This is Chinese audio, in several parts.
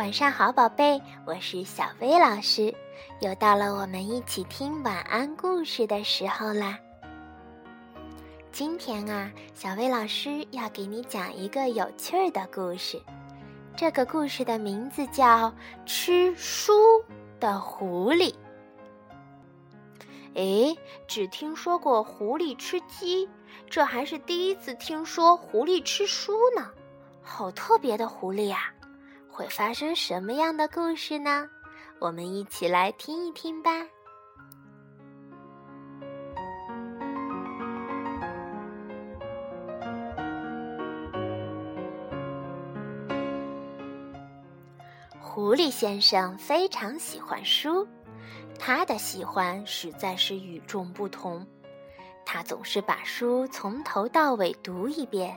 晚上好，宝贝，我是小薇老师，又到了我们一起听晚安故事的时候啦。今天啊，小薇老师要给你讲一个有趣儿的故事，这个故事的名字叫《吃书的狐狸》。哎，只听说过狐狸吃鸡，这还是第一次听说狐狸吃书呢，好特别的狐狸呀！会发生什么样的故事呢？我们一起来听一听吧。狐狸先生非常喜欢书，他的喜欢实在是与众不同。他总是把书从头到尾读一遍。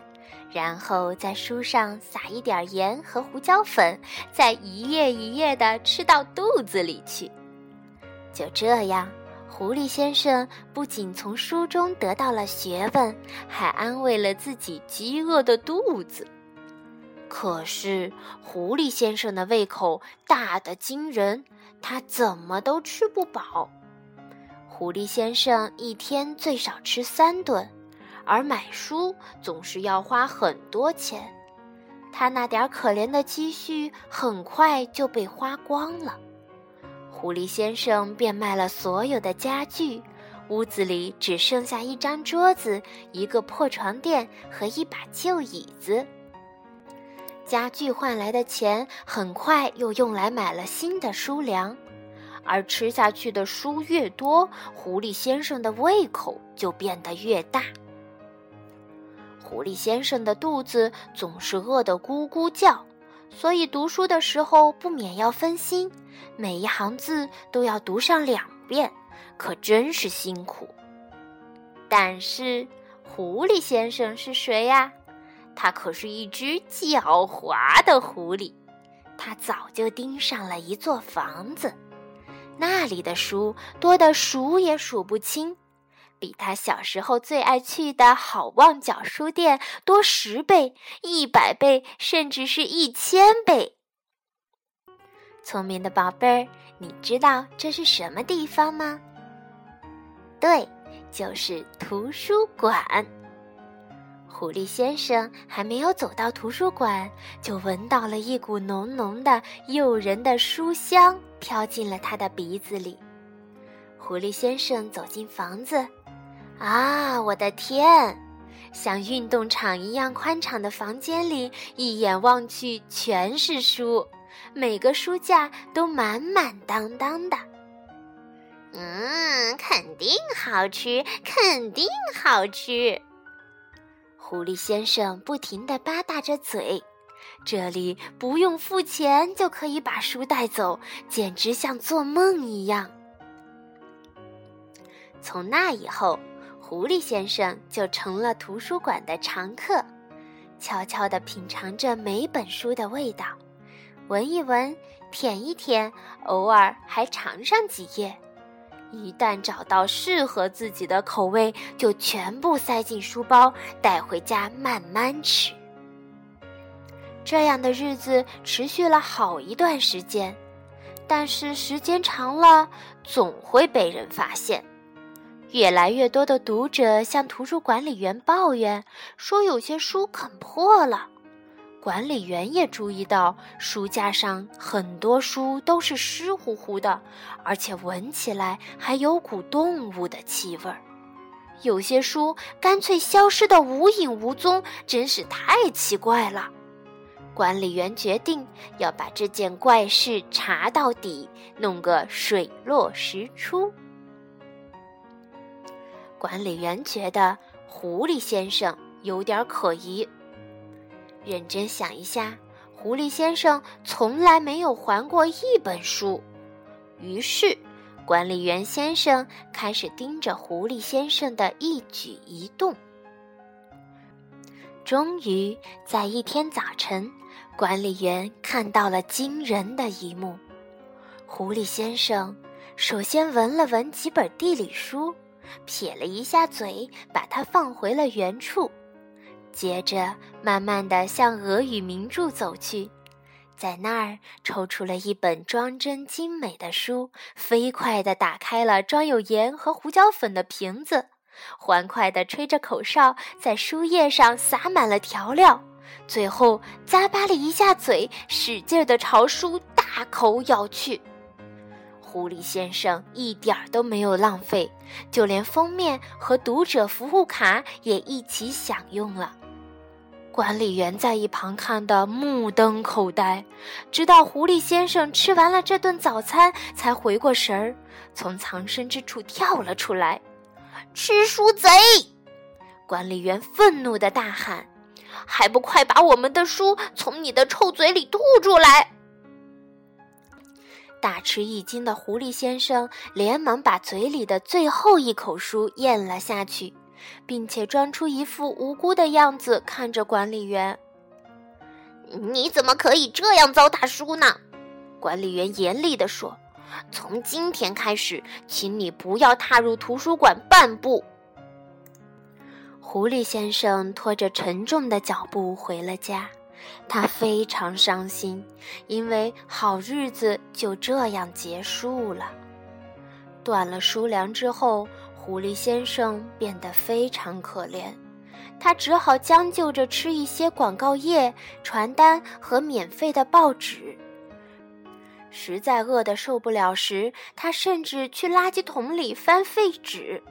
然后在书上撒一点盐和胡椒粉，再一页一页的吃到肚子里去。就这样，狐狸先生不仅从书中得到了学问，还安慰了自己饥饿的肚子。可是，狐狸先生的胃口大得惊人，他怎么都吃不饱。狐狸先生一天最少吃三顿。而买书总是要花很多钱，他那点可怜的积蓄很快就被花光了。狐狸先生变卖了所有的家具，屋子里只剩下一张桌子、一个破床垫和一把旧椅子。家具换来的钱很快又用来买了新的书粮，而吃下去的书越多，狐狸先生的胃口就变得越大。狐狸先生的肚子总是饿得咕咕叫，所以读书的时候不免要分心，每一行字都要读上两遍，可真是辛苦。但是，狐狸先生是谁呀？他可是一只狡猾的狐狸，他早就盯上了一座房子，那里的书多得数也数不清。比他小时候最爱去的好望角书店多十倍、一百倍，甚至是一千倍。聪明的宝贝儿，你知道这是什么地方吗？对，就是图书馆。狐狸先生还没有走到图书馆，就闻到了一股浓浓的、诱人的书香飘进了他的鼻子里。狐狸先生走进房子。啊，我的天！像运动场一样宽敞的房间里，一眼望去全是书，每个书架都满满当当的。嗯，肯定好吃，肯定好吃。狐狸先生不停地吧嗒着嘴，这里不用付钱就可以把书带走，简直像做梦一样。从那以后。狐狸先生就成了图书馆的常客，悄悄地品尝着每本书的味道，闻一闻，舔一舔，偶尔还尝上几页。一旦找到适合自己的口味，就全部塞进书包，带回家慢慢吃。这样的日子持续了好一段时间，但是时间长了，总会被人发现。越来越多的读者向图书管理员抱怨，说有些书啃破了。管理员也注意到书架上很多书都是湿乎乎的，而且闻起来还有股动物的气味儿。有些书干脆消失得无影无踪，真是太奇怪了。管理员决定要把这件怪事查到底，弄个水落石出。管理员觉得狐狸先生有点可疑。认真想一下，狐狸先生从来没有还过一本书。于是，管理员先生开始盯着狐狸先生的一举一动。终于，在一天早晨，管理员看到了惊人的一幕：狐狸先生首先闻了闻几本地理书。撇了一下嘴，把它放回了原处，接着慢慢地向俄语名著走去，在那儿抽出了一本装帧精美的书，飞快地打开了装有盐和胡椒粉的瓶子，欢快地吹着口哨，在书页上撒满了调料，最后咂巴了一下嘴，使劲地朝书大口咬去。狐狸先生一点儿都没有浪费，就连封面和读者服务卡也一起享用了。管理员在一旁看得目瞪口呆，直到狐狸先生吃完了这顿早餐，才回过神儿，从藏身之处跳了出来。“吃书贼！”管理员愤怒地大喊，“还不快把我们的书从你的臭嘴里吐出来！”大吃一惊的狐狸先生连忙把嘴里的最后一口书咽了下去，并且装出一副无辜的样子看着管理员。“你怎么可以这样糟蹋书呢？”管理员严厉地说，“从今天开始，请你不要踏入图书馆半步。”狐狸先生拖着沉重的脚步回了家。他非常伤心，因为好日子就这样结束了。断了书粮之后，狐狸先生变得非常可怜，他只好将就着吃一些广告页、传单和免费的报纸。实在饿得受不了时，他甚至去垃圾桶里翻废纸。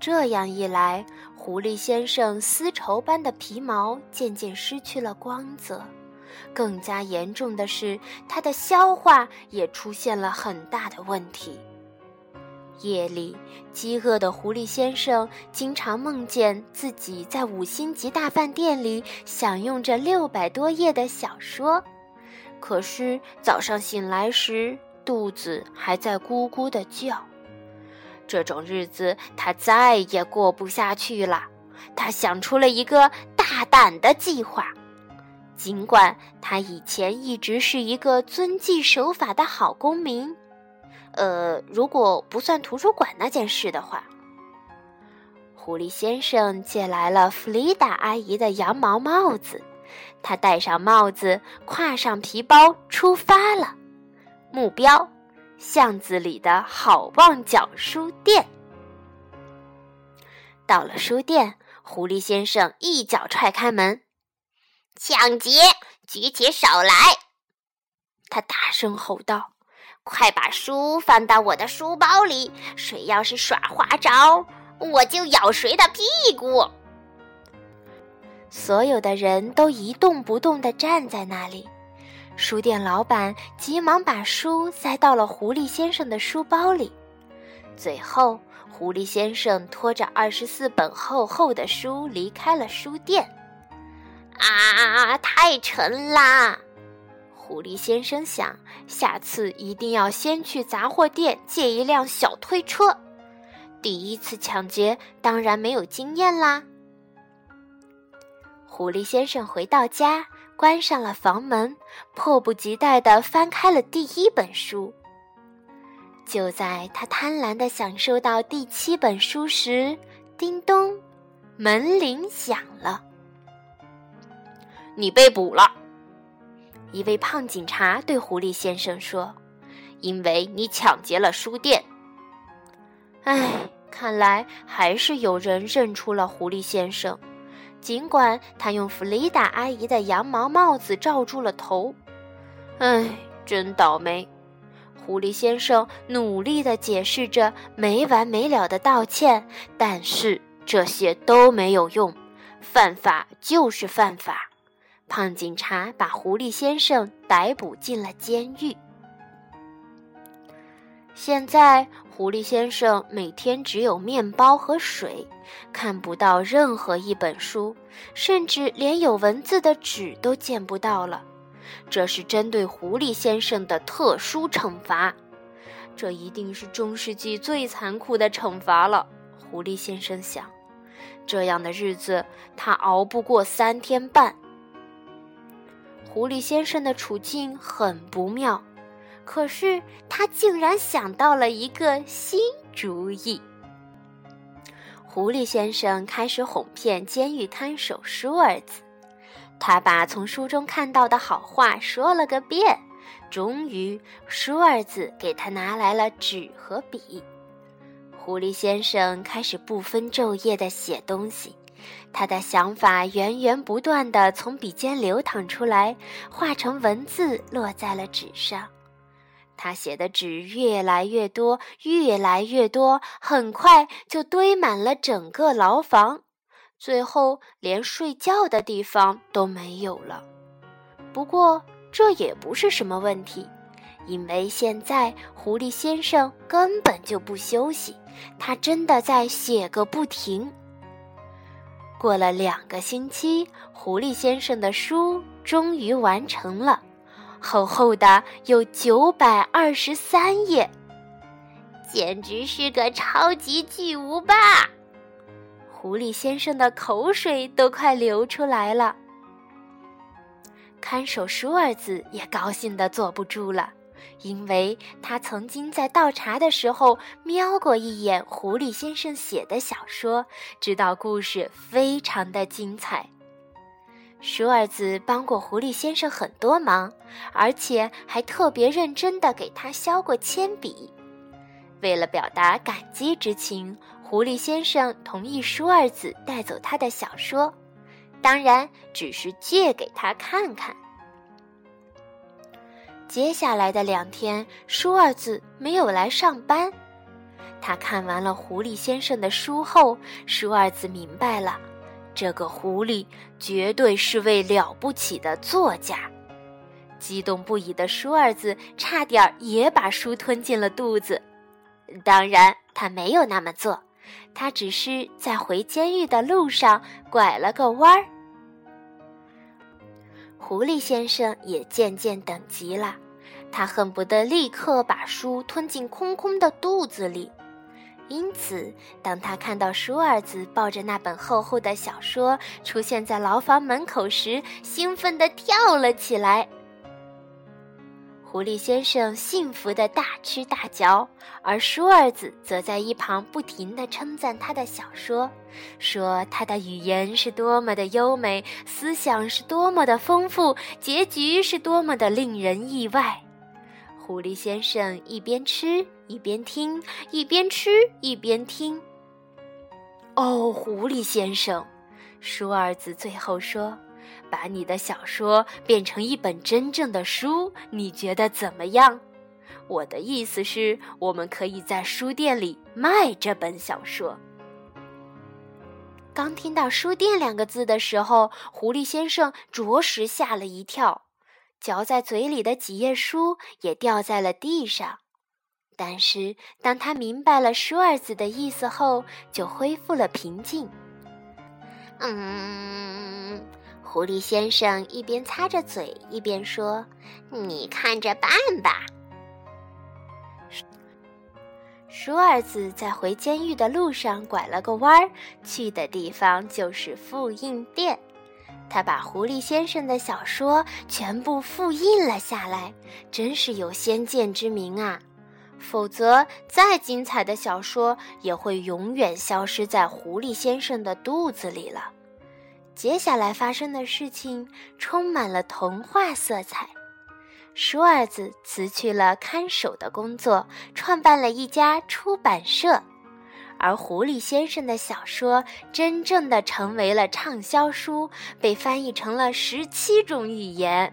这样一来，狐狸先生丝绸般的皮毛渐渐失去了光泽，更加严重的是，他的消化也出现了很大的问题。夜里，饥饿的狐狸先生经常梦见自己在五星级大饭店里享用着六百多页的小说，可是早上醒来时，肚子还在咕咕地叫。这种日子他再也过不下去了。他想出了一个大胆的计划。尽管他以前一直是一个遵纪守法的好公民，呃，如果不算图书馆那件事的话，狐狸先生借来了弗里达阿姨的羊毛帽子。他戴上帽子，挎上皮包，出发了。目标。巷子里的好望角书店。到了书店，狐狸先生一脚踹开门：“抢劫！举起手来！”他大声吼道：“快把书放到我的书包里！谁要是耍花招，我就咬谁的屁股！”所有的人都一动不动地站在那里。书店老板急忙把书塞到了狐狸先生的书包里，最后，狐狸先生拖着二十四本厚厚的书离开了书店。啊，太沉啦！狐狸先生想，下次一定要先去杂货店借一辆小推车。第一次抢劫，当然没有经验啦。狐狸先生回到家。关上了房门，迫不及待地翻开了第一本书。就在他贪婪地享受到第七本书时，叮咚，门铃响了。你被捕了，一位胖警察对狐狸先生说：“因为你抢劫了书店。”唉，看来还是有人认出了狐狸先生。尽管他用弗里达阿姨的羊毛帽子罩住了头，唉，真倒霉！狐狸先生努力地解释着，没完没了的道歉，但是这些都没有用。犯法就是犯法。胖警察把狐狸先生逮捕进了监狱。现在。狐狸先生每天只有面包和水，看不到任何一本书，甚至连有文字的纸都见不到了。这是针对狐狸先生的特殊惩罚，这一定是中世纪最残酷的惩罚了。狐狸先生想，这样的日子他熬不过三天半。狐狸先生的处境很不妙。可是他竟然想到了一个新主意。狐狸先生开始哄骗监狱看守舒尔兹，他把从书中看到的好话说了个遍。终于，舒儿子给他拿来了纸和笔。狐狸先生开始不分昼夜地写东西，他的想法源源不断地从笔尖流淌出来，化成文字落在了纸上。他写的纸越来越多，越来越多，很快就堆满了整个牢房，最后连睡觉的地方都没有了。不过这也不是什么问题，因为现在狐狸先生根本就不休息，他真的在写个不停。过了两个星期，狐狸先生的书终于完成了。厚厚的有九百二十三页，简直是个超级巨无霸！狐狸先生的口水都快流出来了。看守舒儿子也高兴的坐不住了，因为他曾经在倒茶的时候瞄过一眼狐狸先生写的小说，知道故事非常的精彩。舒儿子帮过狐狸先生很多忙，而且还特别认真地给他削过铅笔。为了表达感激之情，狐狸先生同意舒儿子带走他的小说，当然只是借给他看看。接下来的两天，舒儿子没有来上班。他看完了狐狸先生的书后，舒儿子明白了。这个狐狸绝对是位了不起的作家，激动不已的舒儿子差点也把书吞进了肚子。当然，他没有那么做，他只是在回监狱的路上拐了个弯儿。狐狸先生也渐渐等急了，他恨不得立刻把书吞进空空的肚子里。因此，当他看到舒儿子抱着那本厚厚的小说出现在牢房门口时，兴奋地跳了起来。狐狸先生幸福地大吃大嚼，而舒儿子则在一旁不停地称赞他的小说，说他的语言是多么的优美，思想是多么的丰富，结局是多么的令人意外。狐狸先生一边吃一边听，一边吃一边听。哦，狐狸先生，舒儿子最后说：“把你的小说变成一本真正的书，你觉得怎么样？”我的意思是，我们可以在书店里卖这本小说。刚听到“书店”两个字的时候，狐狸先生着实吓了一跳。嚼在嘴里的几页书也掉在了地上，但是当他明白了舒儿子的意思后，就恢复了平静。嗯，狐狸先生一边擦着嘴一边说：“你看着办吧。”舒儿子在回监狱的路上拐了个弯儿，去的地方就是复印店。他把狐狸先生的小说全部复印了下来，真是有先见之明啊！否则，再精彩的小说也会永远消失在狐狸先生的肚子里了。接下来发生的事情充满了童话色彩。舒儿子辞去了看守的工作，创办了一家出版社。而狐狸先生的小说真正的成为了畅销书，被翻译成了十七种语言。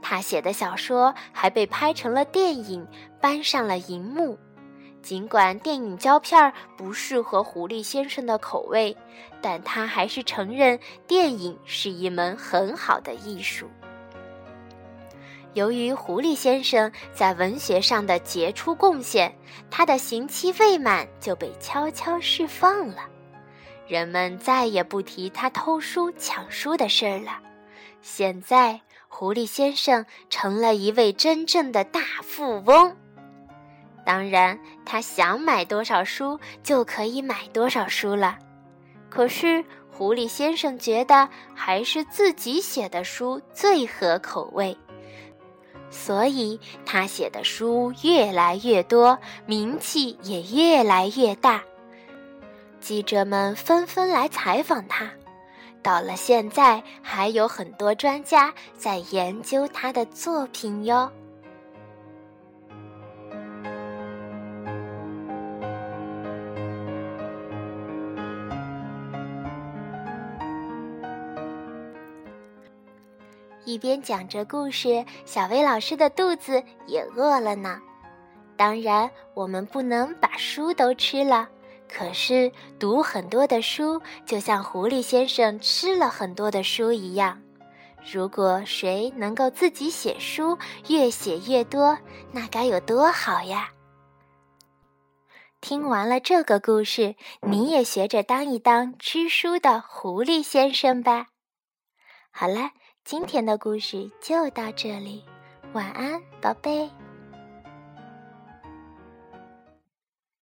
他写的小说还被拍成了电影，搬上了荧幕。尽管电影胶片不适合狐狸先生的口味，但他还是承认电影是一门很好的艺术。由于狐狸先生在文学上的杰出贡献，他的刑期未满就被悄悄释放了。人们再也不提他偷书抢书的事儿了。现在，狐狸先生成了一位真正的大富翁。当然，他想买多少书就可以买多少书了。可是，狐狸先生觉得还是自己写的书最合口味。所以，他写的书越来越多，名气也越来越大。记者们纷纷来采访他，到了现在，还有很多专家在研究他的作品哟。一边讲着故事，小薇老师的肚子也饿了呢。当然，我们不能把书都吃了。可是，读很多的书，就像狐狸先生吃了很多的书一样。如果谁能够自己写书，越写越多，那该有多好呀！听完了这个故事，你也学着当一当吃书的狐狸先生吧。好了。今天的故事就到这里，晚安，宝贝。